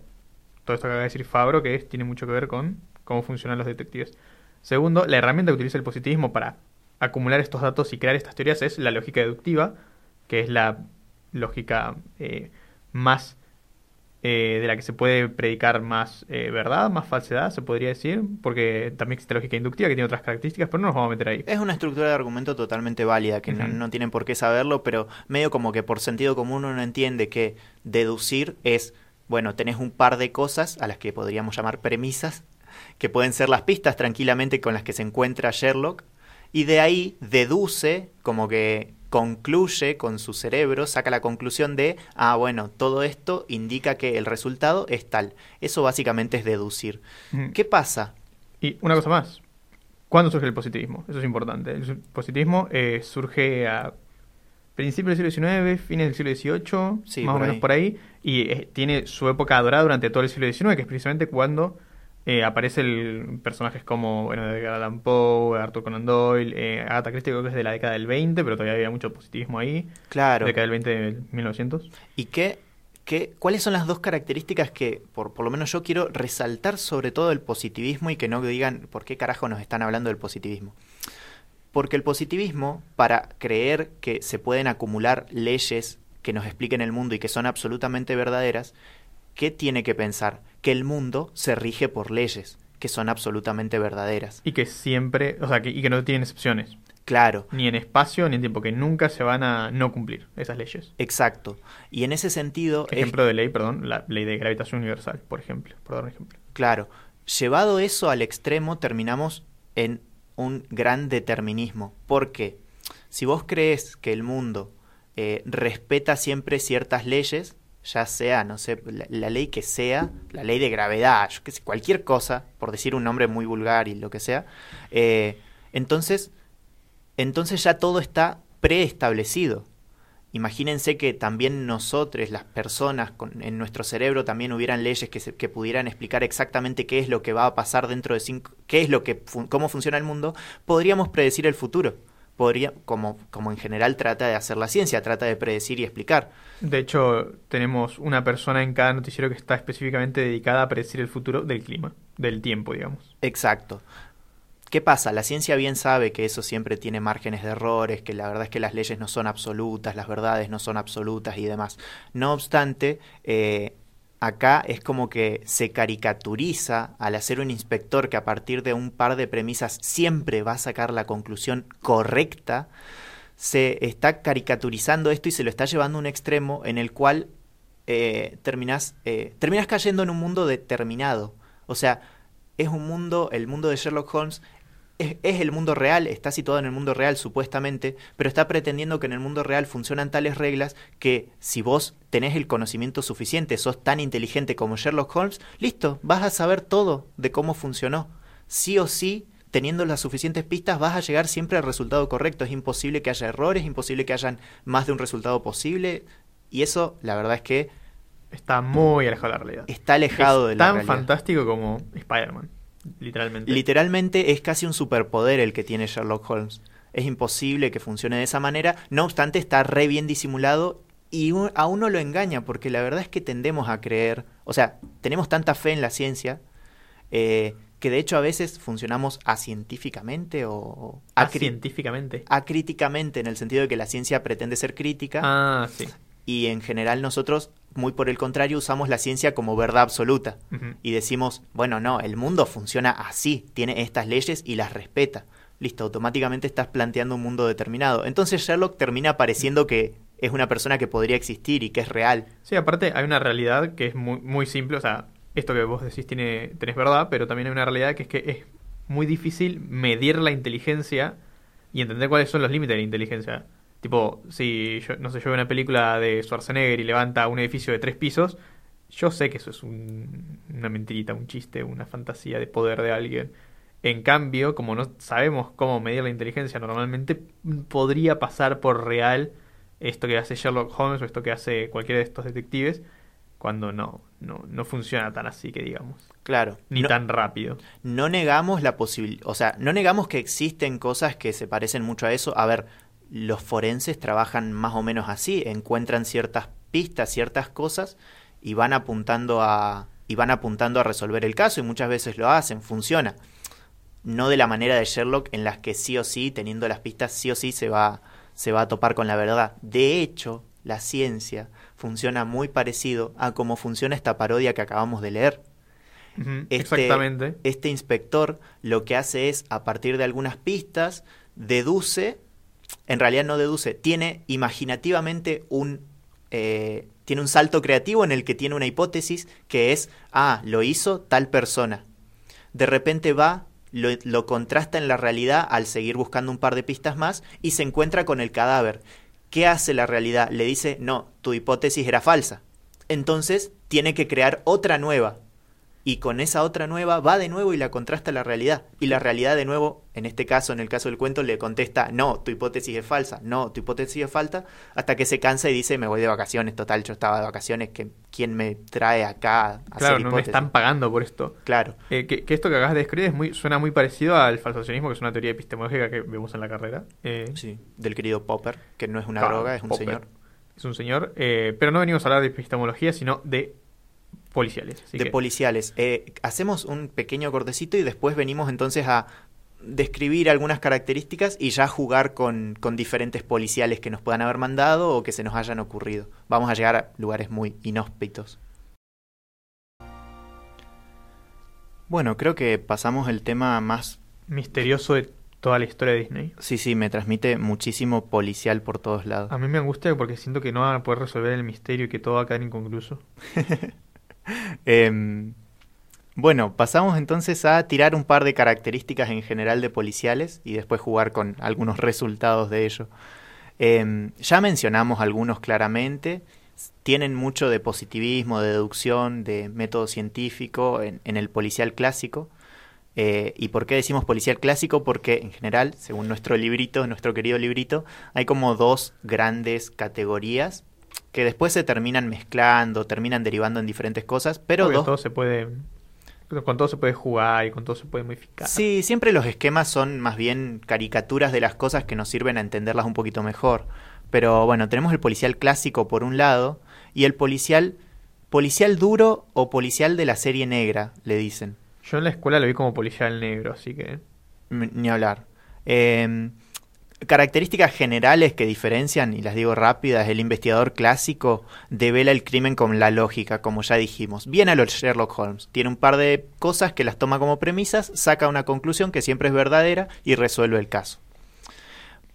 todo esto que acaba de decir Fabro, que tiene mucho que ver con cómo funcionan los detectives. Segundo, la herramienta que utiliza el positivismo para acumular estos datos y crear estas teorías es la lógica deductiva, que es la lógica eh, más eh, de la que se puede predicar más eh, verdad, más falsedad, se podría decir, porque también existe lógica inductiva que tiene otras características, pero no nos vamos a meter ahí. Es una estructura de argumento totalmente válida, que no, tienen por qué saberlo, pero medio como que por sentido común uno entiende que deducir es, bueno, tenés un par de cosas a las que podríamos llamar premisas, que pueden ser las pistas tranquilamente con las que se encuentra Sherlock, y de ahí deduce como que concluye con su cerebro, saca la conclusión de, ah, bueno, todo esto indica que el resultado es tal. Eso básicamente es deducir. ¿Qué pasa? Y una cosa más. ¿Cuándo surge el positivismo? Eso es importante. El positivismo eh, surge a principios del siglo XIX, fines del siglo XVIII, más o menos por ahí, y eh, tiene su época dorada durante todo el siglo XIX, que es precisamente cuando eh, aparece el personajes como bueno de Edgar Allan Poe, Arthur Conan Doyle, eh, Agatha Christie creo que es de la década del 20, pero todavía había mucho positivismo ahí. Claro. Década del 20 de 1900. ¿Y qué, qué, cuáles son las dos características que, por, por lo menos yo quiero resaltar sobre todo el positivismo y que no digan por qué carajo nos están hablando del positivismo? Porque el positivismo, para creer que se pueden acumular leyes que nos expliquen el mundo y que son absolutamente verdaderas, ¿qué tiene que pensar? Que el mundo se rige por leyes, que son absolutamente verdaderas. Y que siempre, o sea, que, y que no tienen excepciones. Claro. Ni en espacio ni en tiempo, que nunca se van a no cumplir esas leyes. Exacto. Y en ese sentido... Ejemplo de ley, perdón, la ley de gravitación universal, por ejemplo, por dar un ejemplo. Claro. Llevado eso al extremo, terminamos en un gran determinismo. Porque si vos crees que el mundo eh, respeta siempre ciertas leyes, ya sea, no sé, la, ley que sea, la ley de gravedad, yo sé, cualquier cosa, por decir un nombre muy vulgar y lo que sea, eh, entonces, entonces ya todo está preestablecido. Imagínense que también nosotros, las personas con, en nuestro cerebro, también hubieran leyes que, que pudieran explicar exactamente qué es lo que va a pasar dentro de cinco, qué es lo que, cómo funciona el mundo, podríamos predecir el futuro podría, como, como en general trata de hacer la ciencia, trata de predecir y explicar. De hecho, tenemos una persona en cada noticiero que está específicamente dedicada a predecir el futuro del clima, del tiempo, digamos. Exacto. ¿Qué pasa? La ciencia bien sabe que eso siempre tiene márgenes de errores, que la verdad es que las leyes no son absolutas, las verdades no son absolutas y demás. No obstante, eh, acá es como que se caricaturiza al hacer un inspector que a partir de un par de premisas siempre va a sacar la conclusión correcta, se está caricaturizando esto y se lo está llevando a un extremo en el cual eh, eh, terminas cayendo en un mundo determinado. O sea, es un mundo, el mundo de Sherlock Holmes es, es, el mundo real, está situado en el mundo real supuestamente, pero está pretendiendo que en el mundo real funcionan tales reglas que si vos tenés el conocimiento suficiente, sos tan inteligente como Sherlock Holmes, listo, vas a saber todo de cómo funcionó. Sí o sí, teniendo las suficientes pistas, vas a llegar siempre al resultado correcto. Es imposible que haya errores, es imposible que hayan más de un resultado posible. Y eso, la verdad es que... Está muy alejado de la realidad. Está alejado de la tan realidad. fantástico como Spider-Man. Literalmente. Literalmente es casi un superpoder el que tiene Sherlock Holmes. Es imposible que funcione de esa manera. No obstante, está re bien disimulado y un, a uno lo engaña, porque la verdad es que tendemos a creer, o sea, tenemos tanta fe en la ciencia, eh, que de hecho a veces funcionamos acientíficamente o... Acientíficamente. Acríticamente, en el sentido de que la ciencia pretende ser crítica. Ah, sí. Y en general nosotros, muy por el contrario, usamos la ciencia como verdad absoluta. Uh -huh. Y decimos, bueno, no, el mundo funciona así, tiene estas leyes y las respeta. Listo, automáticamente estás planteando un mundo determinado. Entonces Sherlock termina pareciendo que es una persona que podría existir y que es real. Sí, aparte hay una realidad que es muy, muy simple, o sea, esto que vos decís tiene, tenés verdad, pero también hay una realidad que es que es muy difícil medir la inteligencia y entender cuáles son los límites de la inteligencia. Tipo, si yo, no sé, yo veo una película de Schwarzenegger y levanta un edificio de tres pisos, yo sé que eso es un, una mentirita, un chiste, una fantasía de poder de alguien. En cambio, como no sabemos cómo medir la inteligencia, normalmente podría pasar por real esto que hace Sherlock Holmes o esto que hace cualquiera de estos detectives, cuando no, no, no funciona tan así que digamos. Claro. Ni no, tan rápido. No negamos la posibilidad, o sea, no negamos que existen cosas que se parecen mucho a eso. A ver, los forenses trabajan más o menos así, encuentran ciertas pistas, ciertas cosas y van apuntando a y van apuntando a resolver el caso y muchas veces lo hacen, funciona. No de la manera de Sherlock en las que sí o sí, teniendo las pistas, sí o sí se va se va a topar con la verdad. De hecho, la ciencia funciona muy parecido a cómo funciona esta parodia que acabamos de leer. Uh -huh, este, exactamente. Este inspector lo que hace es, a partir de algunas pistas, deduce, en realidad no deduce, tiene imaginativamente un, eh, tiene un salto creativo en el que tiene una hipótesis que es, ah, lo hizo tal persona. De repente va, lo, lo, contrasta en la realidad al seguir buscando un par de pistas más y se encuentra con el cadáver. ¿Qué hace la realidad? Le dice, no, tu hipótesis era falsa. Entonces tiene que crear otra nueva. Y con esa otra nueva va de nuevo y la contrasta la realidad. Y la realidad de nuevo, en este caso, en el caso del cuento, le contesta, no, tu hipótesis es falsa, no, tu hipótesis es falsa, hasta que se cansa y dice, me voy de vacaciones, total, yo estaba de vacaciones, que ¿quién me trae acá? A claro, no me están pagando por esto. Claro. Eh, que, que, esto que acabas de describir es muy, suena muy parecido al falsacionismo, que es una teoría epistemológica que vemos en la carrera. Eh, sí, del querido Popper, que no es una claro, droga, es un Popper. señor. Es un señor, eh, pero no venimos a hablar de epistemología, sino de policiales. de que... policiales. Eh, hacemos un pequeño cortecito y después venimos entonces a describir algunas características y ya jugar con, con, diferentes policiales que nos puedan haber mandado o que se nos hayan ocurrido. Vamos a llegar a lugares muy inhóspitos. Bueno, creo que pasamos el tema más misterioso de toda la historia de Disney. Sí, sí, me transmite muchísimo policial por todos lados. A mí me angustia porque siento que no van a poder resolver el misterio y que todo va a quedar inconcluso. eh, bueno, pasamos entonces a tirar un par de características en general de policiales y después jugar con algunos resultados de ello. Eh, ya mencionamos algunos claramente. Tienen mucho de positivismo, de deducción, de método científico en, en el policial clásico. Eh, ¿Y por qué decimos policial clásico? Porque en general, según nuestro librito, nuestro querido librito, hay como dos grandes categorías que después se terminan mezclando, terminan derivando en diferentes cosas, pero Porque dos... todo se puede con todo se puede jugar y con todo se puede modificar. Sí, siempre los esquemas son más bien caricaturas de las cosas que nos sirven a entenderlas un poquito mejor. Pero bueno, tenemos el policial clásico por un lado y el policial policial duro o policial de la serie negra, le dicen. Yo en la escuela lo vi como policial negro, así que ni hablar. Eh, características generales que diferencian, y las digo rápidas, el investigador clásico devela el crimen con la lógica, como ya dijimos. Bien a los Sherlock Holmes. Tiene un par de cosas que las toma como premisas, saca una conclusión que siempre es verdadera y resuelve el caso.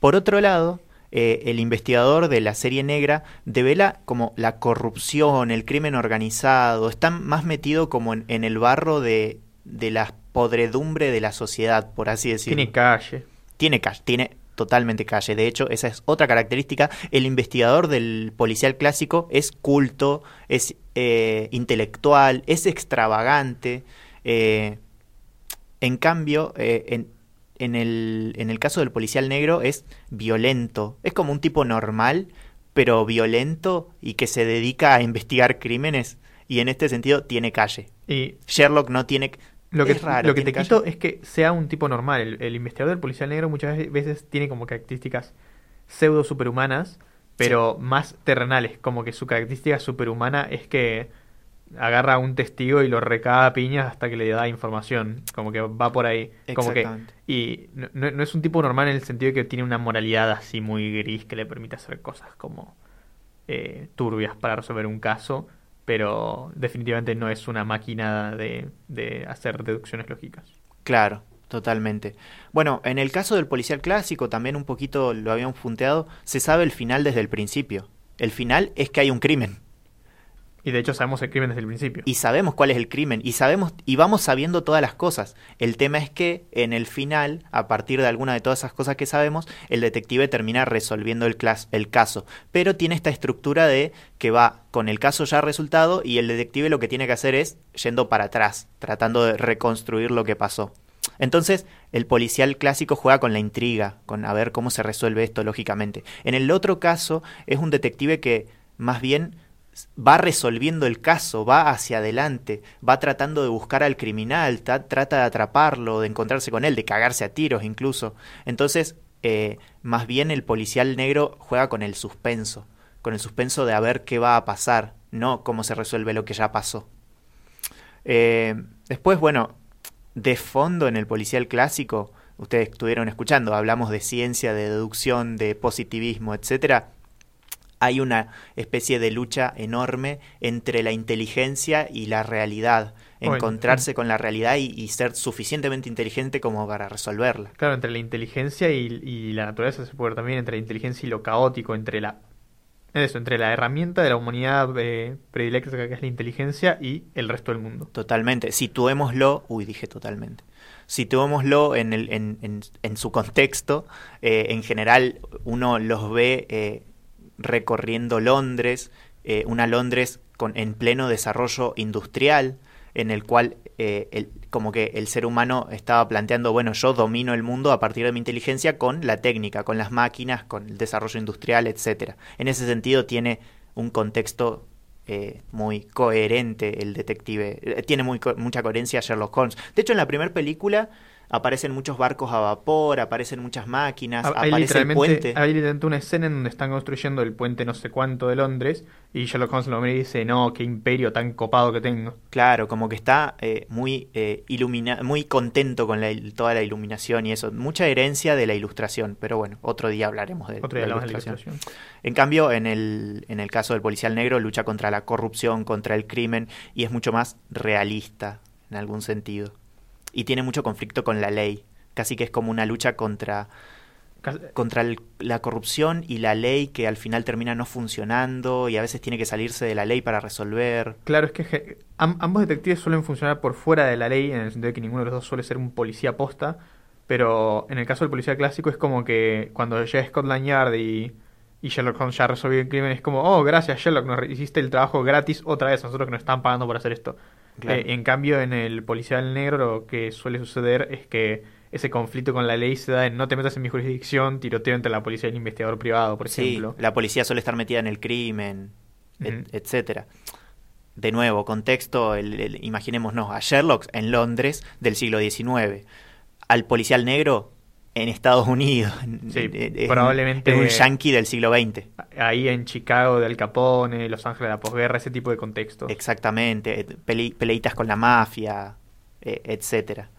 Por otro lado, eh, el investigador de la serie negra devela como la corrupción, el crimen organizado, está más metido como en, en el barro de de la podredumbre de la sociedad, por así decirlo. Tiene calle. Tiene calle, tiene totalmente calle. De hecho, esa es otra característica. El investigador del policial clásico es culto, es eh, intelectual, es extravagante. Eh, en cambio, eh, en, en, el, en el caso del policial negro es violento. Es como un tipo normal, pero violento y que se dedica a investigar crímenes. Y en este sentido tiene calle. Y Sherlock no tiene... lo que, es raro, lo que te quito es que sea un tipo normal. El, el investigador del policial negro muchas ve- veces tiene como características pseudo superhumanas, pero más terrenales. Como que su característica superhumana es que agarra a un testigo y lo recaga a piñas hasta que le da información. Como que va por ahí. Como que, y no, no- no es un tipo normal en el sentido de que tiene una moralidad así muy gris que le permite hacer cosas como eh, turbias para resolver un caso, pero definitivamente no es una máquina de, de hacer deducciones lógicas. Claro, totalmente. Bueno, en el caso del policial clásico, también un poquito lo habíamos punteado, se sabe el final desde el principio. El final es que hay un crimen. Y de hecho sabemos el crimen desde el principio. Y sabemos cuál es el crimen. Y sabemos, y vamos sabiendo todas las cosas. El tema es que en el final, a partir de alguna de todas esas cosas que sabemos, el detective termina resolviendo el, el caso. Pero tiene esta estructura de que va con el caso ya resultado y el detective lo que tiene que hacer es yendo para atrás, tratando de reconstruir lo que pasó. Entonces, el policial clásico juega con la intriga, con a ver cómo se resuelve esto lógicamente. En el otro caso, es un detective que más bien va resolviendo el caso, va hacia adelante, va tratando de buscar al criminal, ta- trata de atraparlo, de encontrarse con él, de cagarse a tiros incluso. Entonces, eh, más bien el policial negro juega con el suspenso, con el suspenso de a ver qué va a pasar, no cómo se resuelve lo que ya pasó. Eh, después, bueno, de fondo en el policial clásico, ustedes estuvieron escuchando, hablamos de ciencia, de deducción, de positivismo, etcétera. Hay una especie de lucha enorme entre la inteligencia y la realidad, Bueno, encontrarse con la realidad y, y ser suficientemente inteligente como para resolverla. Claro, entre la inteligencia y, y la naturaleza se puede ver también entre la inteligencia y lo caótico, entre la eso, entre la herramienta de la humanidad eh, predilecta que es la inteligencia y el resto del mundo. Totalmente. Situémoslo, uy, dije totalmente. Situémoslo en, el, en, en, en su contexto. Eh, en general, uno los ve eh, recorriendo Londres, eh, una Londres con, en pleno desarrollo industrial, en el cual eh, como que el ser humano estaba planteando, bueno, yo domino el mundo a partir de mi inteligencia con la técnica, con las máquinas, con el desarrollo industrial, etcétera. En ese sentido tiene un contexto eh, muy coherente el detective. Eh, tiene muy mucha coherencia Sherlock Holmes. De hecho, en la primera película aparecen muchos barcos a vapor, aparecen muchas máquinas, Ha- Hay aparece el puente. hay literalmente una escena en donde están construyendo el puente no sé cuánto de Londres y Sherlock Holmes lo mira y dice, no, qué imperio tan copado que tengo. Claro, como que está eh, muy eh, ilumina muy contento con la toda la iluminación y eso. Mucha herencia de la ilustración, pero bueno, otro día hablaremos de, Otro día la de ilustración. En cambio, en el, en el caso del policial negro, lucha contra la corrupción, contra el crimen, y es mucho más realista, en algún sentido. Y tiene mucho conflicto con la ley. Casi que es como una lucha contra, contra el- la corrupción y la ley que al final termina no funcionando y a veces tiene que salirse de la ley para resolver. Claro, es que am- ambos detectives suelen funcionar por fuera de la ley, en el sentido de que ninguno de los dos suele ser un policía posta, pero en el caso del policía clásico es como que cuando llega Scotland Yard y, y Sherlock Holmes ya resolvió el crimen, es como, oh, gracias Sherlock, nos hiciste el trabajo gratis otra vez, nosotros que nos están pagando por hacer esto. Claro. Eh, en cambio, en el policial negro lo que suele suceder es que ese conflicto con la ley se da en no te metas en mi jurisdicción, tiroteo entre la policía y el investigador privado, por Sí, ejemplo. la policía suele estar metida en el crimen, et- Ujú. etcétera. De nuevo, contexto, el, el- imaginémonos a Sherlock en Londres del siglo XIX, al policial negro en Estados Unidos. Sí, es un- probablemente- es un yankee del siglo XX. Ahí en Chicago de Al Capone, Los Ángeles de la posguerra, ese tipo de contextos. Exactamente, eh, pele- peleitas con la mafia, eh, etcétera.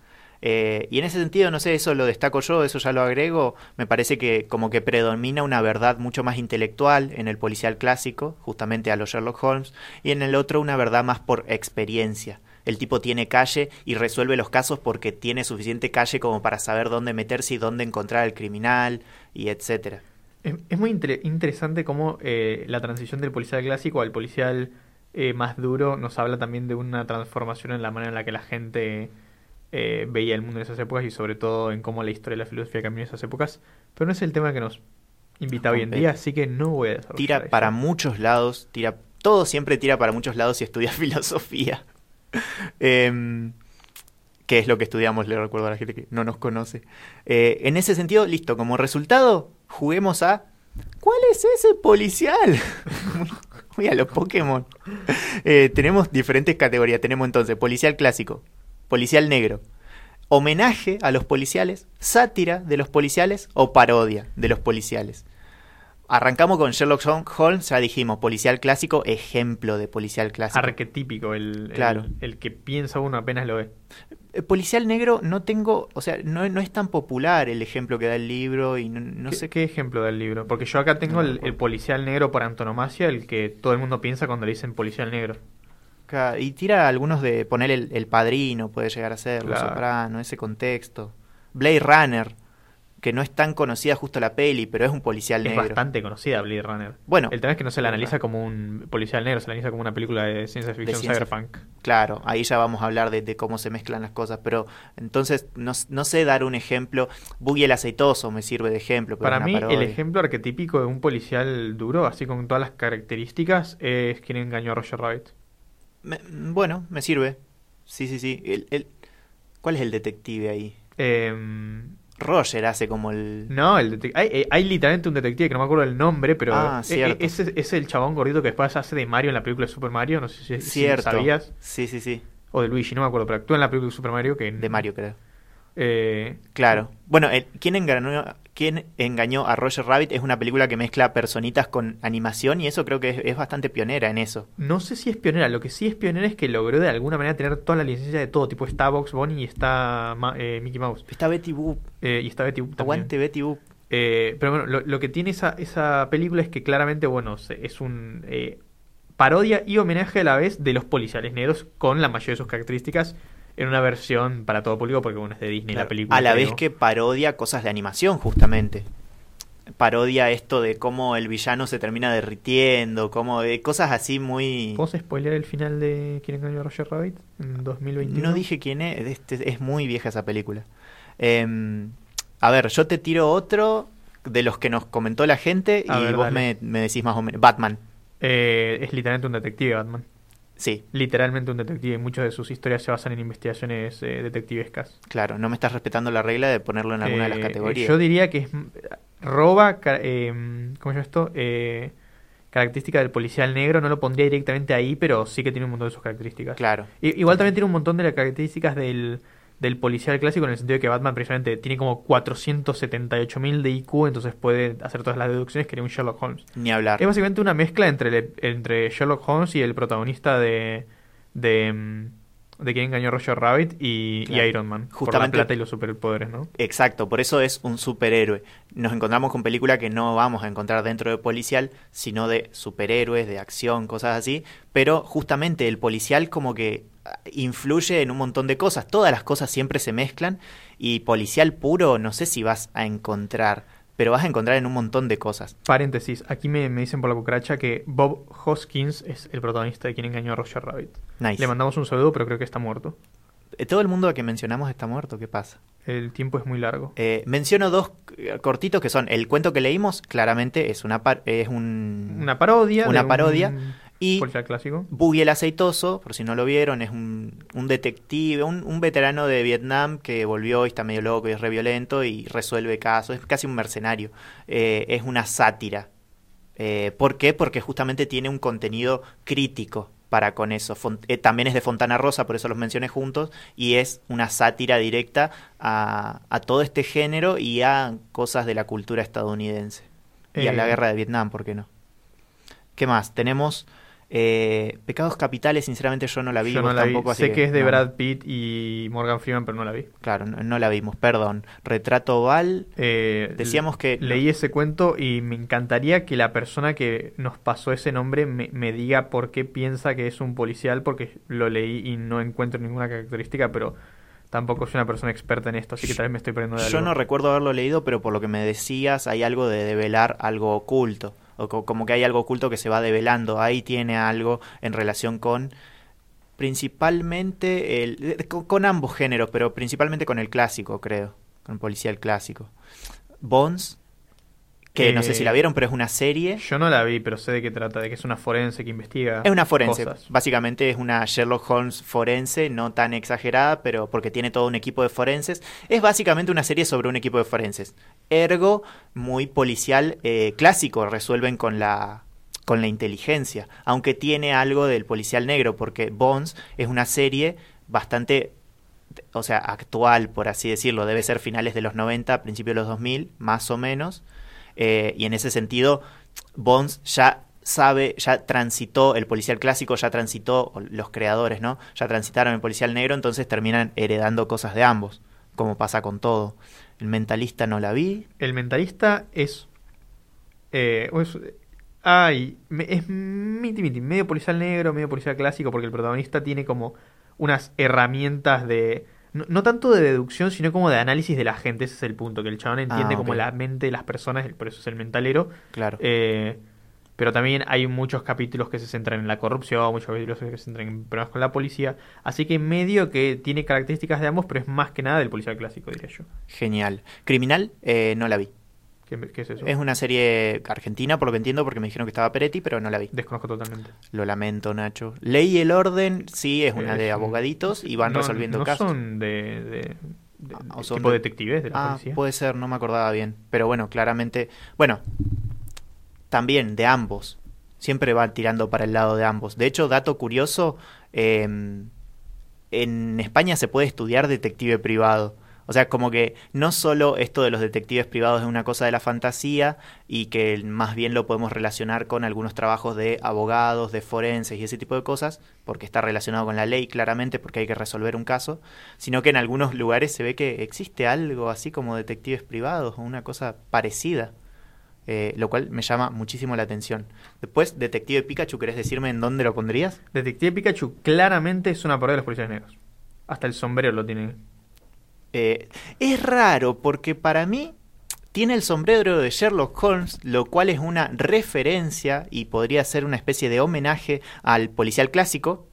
Eh, y en ese sentido, no sé, eso lo destaco yo, eso ya lo agrego, me parece que como que predomina una verdad mucho más intelectual en el policial clásico, justamente a los Sherlock Holmes, y en el otro una verdad más por experiencia. El tipo tiene calle y resuelve los casos porque tiene suficiente calle como para saber dónde meterse y dónde encontrar al criminal, y etcétera. Es, es muy inter- interesante cómo eh, la transición del policial clásico al policial eh, más duro nos habla también de una transformación en la manera en la que la gente eh, veía el mundo en esas épocas y sobre todo en cómo la historia y la filosofía cambió en esas épocas. Pero no es el tema que nos invita hoy en día, así que no voy a desarrollar Tira para muchos lados, tira todo siempre tira para muchos lados si estudias filosofía. Em, que es lo que estudiamos, le recuerdo a la gente que no nos conoce. Eh, en ese sentido, listo, como resultado, juguemos a ¿Cuál es ese policial? Muy a los Pokémon. Eh, tenemos diferentes categorías. Tenemos entonces policial clásico, policial negro, homenaje a los policiales, sátira de los policiales o parodia de los policiales. Arrancamos con Sherlock Holmes, ya dijimos, policial clásico, ejemplo de policial clásico. Arquetípico, el, Claro. el, el que piensa uno apenas lo ve. Eh, policial negro no tengo, o sea, no, no es tan popular el ejemplo que da el libro y no, no ¿Qué, sé qué ejemplo da el libro? Porque yo acá tengo No el, el policial negro por antonomasia, el que todo el mundo piensa cuando le dicen policial negro. Y tira algunos de poner el, padrino, puede llegar a ser, Claro. Soprano, ese contexto. Blade Runner, que no es tan conocida justo la peli, pero es un policial Es negro. bastante conocida Blade Runner. Bueno, El tema es que no se la analiza como un policial negro, se la analiza como una película de ciencia ficción ciencia cyberpunk. Claro, ahí ya vamos a hablar de, de cómo se mezclan las cosas, pero entonces no, no sé dar un ejemplo. Boogie el aceitoso me sirve de ejemplo. Para es mí, el ejemplo arquetípico de un policial duro, así con todas las características, es quien engañó a Roger Rabbit. Me- bueno, me sirve. Sí, sí, sí. El, el- ¿Cuál es el detective ahí? Em, Roger hace como el... no, el hay, eh, hay literalmente un detective que no me acuerdo el nombre, pero Ah, e- cierto. e- ese es el chabón gordito que después hace de Mario en la película de Super Mario, no sé si, si Cierto. sabías, Sí, sí, sí. o de Luigi, no me acuerdo, pero actúa en la película de Super Mario que De Mario, creo. Eh, Claro. Bueno, el- ¿quién, engañó, ¿quién engañó a Roger Rabbit? Es una película que mezcla personitas con animación y eso creo que es, es bastante pionera en eso. No sé si es pionera, lo que sí es pionera es que logró de alguna manera tener toda la licencia de todo, tipo está Box Bunny y está eh, Mickey Mouse. Está Betty Boop. Eh, y está Betty Boop también. Aguante Betty Boop. Eh, pero bueno, lo, lo que tiene esa, esa película es que claramente, bueno, es un eh, parodia y homenaje a la vez de los policiales negros con la mayoría de sus características en una versión para todo público porque bueno, es de Disney la película. a la vez que parodia cosas de animación, justamente. Parodia esto de cómo el villano se termina derritiendo, como de cosas así muy... ¿Podemos spoilear el final de ¿Quién engañó a Roger Rabbit? En 2021. No dije quién es, este- es muy vieja esa película. Em, a ver, yo te tiro otro de los que nos comentó la gente y ver, vos me decís más o menos. Batman, Eh, es literalmente un detective, Batman. Sí, Literalmente un detective. y Muchas de sus historias se basan en investigaciones eh, detectivescas. claro, no me estás respetando la regla de ponerlo en alguna de las Eh, categorías. Yo diría que es roba, ca- eh, ¿cómo se llama esto? Eh, característica del policial negro, no lo pondría directamente ahí, pero sí que tiene un montón de sus características. Claro, I- igual también tiene un montón de las características del, del policial clásico en el sentido de que Batman precisamente tiene como 478.000 de IQ, entonces puede hacer todas las deducciones que haría un Sherlock Holmes. ni hablar. Es básicamente una mezcla entre, el- entre Sherlock Holmes y el protagonista de, de, mm, de quien engañó a Roger Rabbit y, y. Iron Man. Por Justamente- la plata y los superpoderes, ¿no? Exacto, por eso es un superhéroe. Nos encontramos con películas que no vamos a encontrar dentro de policial, sino de superhéroes, de acción, cosas así. Pero justamente el policial como que influye en un montón de cosas. Todas las cosas siempre se mezclan y policial puro no sé si vas a encontrar, pero vas a encontrar en un montón de cosas. Paréntesis, aquí me, me dicen por la cucaracha que Bob Hoskins es el protagonista de quien engañó a Roger Rabbit. Nice. Le mandamos un saludo, pero creo que está muerto. Eh, Todo el mundo que mencionamos está muerto, ¿qué pasa? El tiempo es muy largo. Eh, menciono dos eh, cortitos que son el cuento que leímos, claramente es una par- es un Una parodia. una parodia, Un y clásico. Boogie el aceitoso, por si no lo vieron, es un, un detective, un, un veterano de Vietnam que volvió y está medio loco y es re violento y resuelve casos, es casi un mercenario. Eh, es una sátira. Eh, ¿Por qué? Porque justamente tiene un contenido crítico para con eso. Eh, también es de Fontana Rosa, por eso los mencioné juntos, y es una sátira directa a, a todo este género y a cosas de la cultura estadounidense. Y a la guerra de Vietnam, ¿por qué no? ¿Qué más? Tenemos eh, Pecados Capitales, sinceramente yo no la vi, Yo no la vi. tampoco, así Sé que es de no. Brad Pitt y Morgan Freeman, pero no la vi. Claro, no, no la vimos, perdón. Retrato Oval, Eh, decíamos que... Leí ese cuento y me encantaría que la persona que nos pasó ese nombre me, me diga por qué piensa que es un policial, porque lo leí y no encuentro ninguna característica, pero tampoco soy una persona experta en esto, así que tal vez me estoy perdiendo de Yo algo. no recuerdo haberlo leído, pero por lo que me decías hay algo de develar algo oculto. O co- como que hay algo oculto que se va develando. Ahí tiene algo en relación con Principalmente el, con, ambos géneros, pero principalmente con el clásico, creo. Con el policial clásico. Bones, que no sé si la Eh, vieron, pero es una serie. Yo no la vi, pero sé de qué trata, de que es una forense que investiga. Es una forense. cosas. Básicamente es una Sherlock Holmes forense, no tan exagerada, pero porque tiene todo un equipo de forenses. Es básicamente una serie sobre un equipo de forenses. Ergo, muy policial eh, clásico, resuelven con la con la inteligencia, aunque tiene algo del policial negro, porque Bones es una serie bastante, o sea, actual, por así decirlo, debe ser finales de los 90, principios de los 2000, más o menos, eh, y en ese sentido, Bones ya sabe, ya transitó el policial clásico, ya transitó, los creadores, ¿no? Ya transitaron el policial negro, entonces terminan heredando cosas de ambos, como pasa con todo. El mentalista no la vi. El mentalista es. eh, ay, es miti miti, medio policial negro, medio policial clásico, porque el protagonista tiene como unas herramientas de. No, no tanto de deducción, sino como de análisis de la gente. Ese es el punto, que el chabón entiende Ah, como la mente de las personas, por eso es el mentalero. Claro. Eh, pero también hay muchos capítulos que se centran en la corrupción, muchos capítulos que se centran en problemas con la policía. Así que medio que tiene características de ambos, pero es más que nada del policial clásico, diría yo. Genial. Criminal, eh, no la vi. ¿Qué, qué es eso? Es una serie argentina, por lo que entiendo, porque me dijeron que estaba Peretti, pero no la vi. Desconozco totalmente. Lo lamento, Nacho. Ley y el orden, sí, es una Eh, de un- abogaditos y van No- resolviendo no casos. son de, de- de- Ah, de o son tipo de- detectives de la Ah, policía. puede ser, no me acordaba bien. Pero bueno, claramente. Bueno, también de ambos. Siempre va tirando para el lado de ambos. De hecho, dato curioso: eh, en España se puede estudiar detective privado. O sea, como que no solo esto de los detectives privados es una cosa de la fantasía y que más bien lo podemos relacionar con algunos trabajos de abogados, de forenses y ese tipo de cosas, porque está relacionado con la ley claramente, porque hay que resolver un caso, sino que en algunos lugares se ve que existe algo así como detectives privados o una cosa parecida, eh, lo cual me llama muchísimo la atención. Después, Detective Pikachu, ¿querés decirme en dónde lo pondrías? Detective Pikachu claramente es una parodia de los policías negros. Hasta el sombrero lo tiene. Eh, es raro porque para mí tiene el sombrero de Sherlock Holmes, lo cual es una referencia y podría ser una especie de homenaje al policial clásico,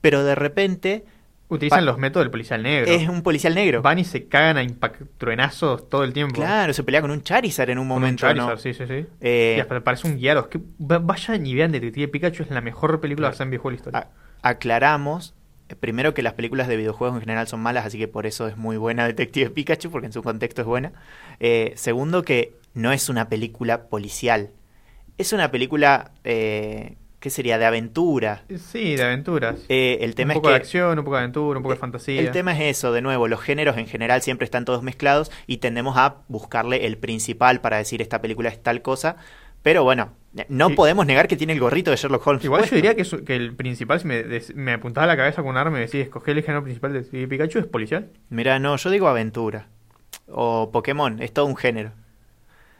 pero de repente Utilizan los métodos del policial negro. es un policial negro. Van y se cagan a impactruenazos todo el tiempo. Claro, se pelea con un Charizard en un Con un momento, Charizard, ¿no? sí, sí, sí. Eh, Y hasta parece un guiaros. Que va- vayan y vean Detective Pikachu, es la mejor película basada en videojuego de la historia. aclaramos primero que las películas de videojuegos en general son malas, así que por eso es muy buena Detective Pikachu, porque en su contexto es buena. Eh, segundo que no es una película policial, es una película, eh, ¿qué sería? De aventura. Sí, de aventuras. Eh, el tema un es poco que de acción, un poco de aventura, un poco de fantasía. el tema es eso, de nuevo, los géneros en general siempre están todos mezclados y tendemos a buscarle el principal para decir esta película es tal cosa, pero bueno, no podemos negar que tiene el gorrito de Sherlock Holmes. Igual yo diría que, el principal, si me, des- me apuntaba a la cabeza con un arma y decís escoger el género principal de Pikachu, es policial. Mira, no, yo digo aventura. O Pokémon, es todo un género.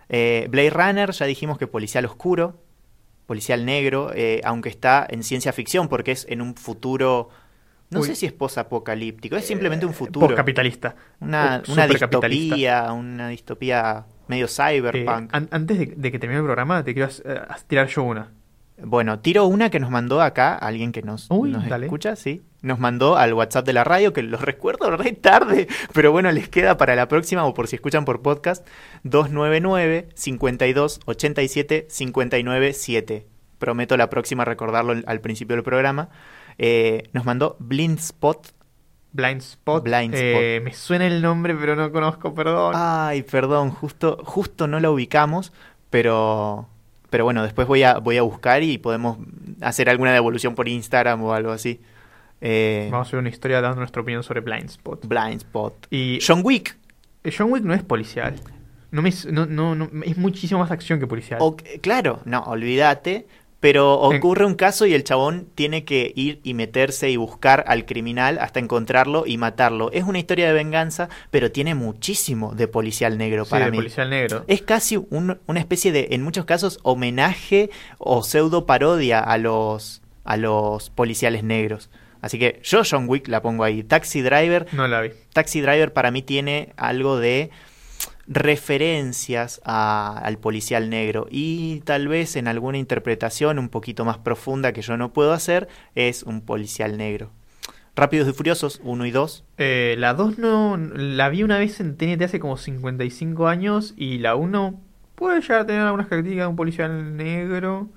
Eh, Blade Runner, ya dijimos que policial oscuro, policial negro, eh, aunque está en ciencia ficción porque es en un futuro... No Uy. sé si es posapocalíptico, es simplemente un futuro. Postcapitalista. Una, una distopía, una distopía medio Eh, cyberpunk. an- antes de, de que termine el programa, te quiero eh, tirar yo una. Bueno, tiro una que nos mandó acá, alguien que nos, Uy, nos dale. escucha, sí. Nos mandó al WhatsApp de la radio, que lo recuerdo re tarde, pero bueno, les queda para la próxima o por si escuchan por podcast, 299 52 87 59 7. Prometo la próxima recordarlo al- al principio del programa. Eh, nos mandó Blind Spot. Blind Spot. Blind Eh, me suena el nombre, pero no conozco, perdón. Ay, perdón, justo, justo no la ubicamos, pero, pero bueno, después voy a, voy a buscar y podemos hacer alguna devolución por Instagram o algo así. Eh, Vamos a hacer una historia dando nuestra opinión sobre Blind Spot. Blind Spot. Y John Wick. John Wick no es policial. No me, no, no, no- es muchísimo más acción que policial. O- claro, no, olvídate. Pero ocurre un caso y el chabón tiene que ir y meterse y buscar al criminal hasta encontrarlo y matarlo. Es una historia de venganza, pero tiene muchísimo de policial negro Sí, para de mí. policial negro. Es casi un- una especie de, en muchos casos, homenaje o pseudo parodia a los, a los policiales negros. Así que yo John Wick la pongo ahí. Taxi Driver, No la vi. Taxi Driver para mí tiene algo de referencias a- al policial negro y tal vez en alguna interpretación un poquito más profunda que yo no puedo hacer es un policial negro. Rápidos y Furiosos 1 y 2. Eh, la 2 no. La vi una vez en TNT hace como 55 años. Y la 1 puede ya tener algunas características de un policial negro.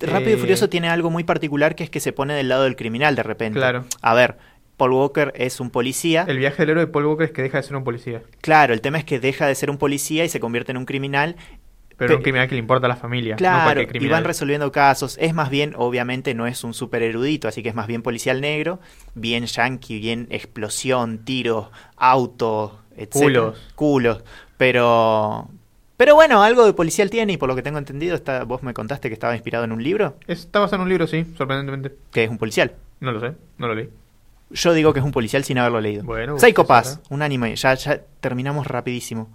Rápido y Eh, Furioso tiene algo muy particular que es que se pone del lado del criminal de repente. Claro. A ver, Paul Walker es un policía. El viaje del héroe de Paul Walker es que deja de ser un policía. Claro, el tema es que deja de ser un policía y se convierte en un criminal. Pero Pe- un criminal que le importa a la familia. Claro, y van resolviendo casos. Es más bien, obviamente, no es un super erudito, así que es más bien policial negro, bien yankee, bien explosión, tiros, auto, etc. Culos. Culos. Pero. Pero bueno, algo de policial tiene, y por lo que tengo entendido, está, vos me contaste que estaba inspirado en un libro, Está basado en un libro, sí, sorprendentemente. que es un policial. No lo sé, no lo leí. Yo digo que es un policial sin haberlo leído. Bueno, Psycho Pass, un anime, ya, ya terminamos rapidísimo.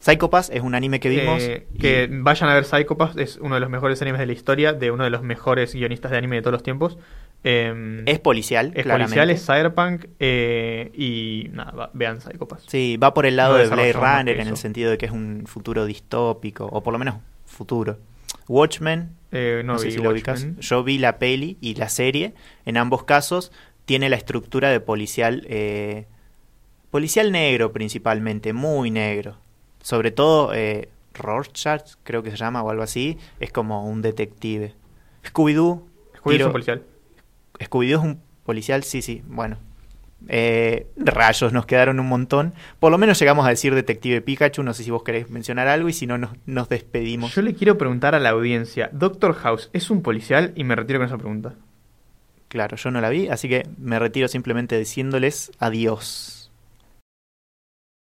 Psycho Pass es un anime que vimos. Eh, y- que vayan a ver Psycho Pass, es uno de los mejores animes de la historia, de uno de los mejores guionistas de anime de todos los tiempos. Eh, es policial, es claramente. policial, es cyberpunk eh, y nada, va- vean Psycho Pass. Sí, va por el lado No de Blade Runner en el sentido de que es un futuro distópico, o por lo menos futuro. Watchmen, Eh, no, no, sé vi si lo ubicas. Yo vi la peli y la serie. En ambos casos tiene la estructura de policial, eh, policial negro principalmente, muy negro. Sobre todo eh, Rorschach, creo que se llama o algo así, es como un detective. Scooby-Doo, Scooby es un policial. Scooby-Doo es un policial, sí, sí, bueno. Eh, rayos, nos quedaron un montón. Por lo menos llegamos a decir Detective Pikachu. No sé si vos querés mencionar algo y si no, nos, nos despedimos. Yo le quiero preguntar a la audiencia, ¿Doctor House es un policial? Y me retiro con esa pregunta. Claro, yo no la vi, así que me retiro simplemente diciéndoles adiós.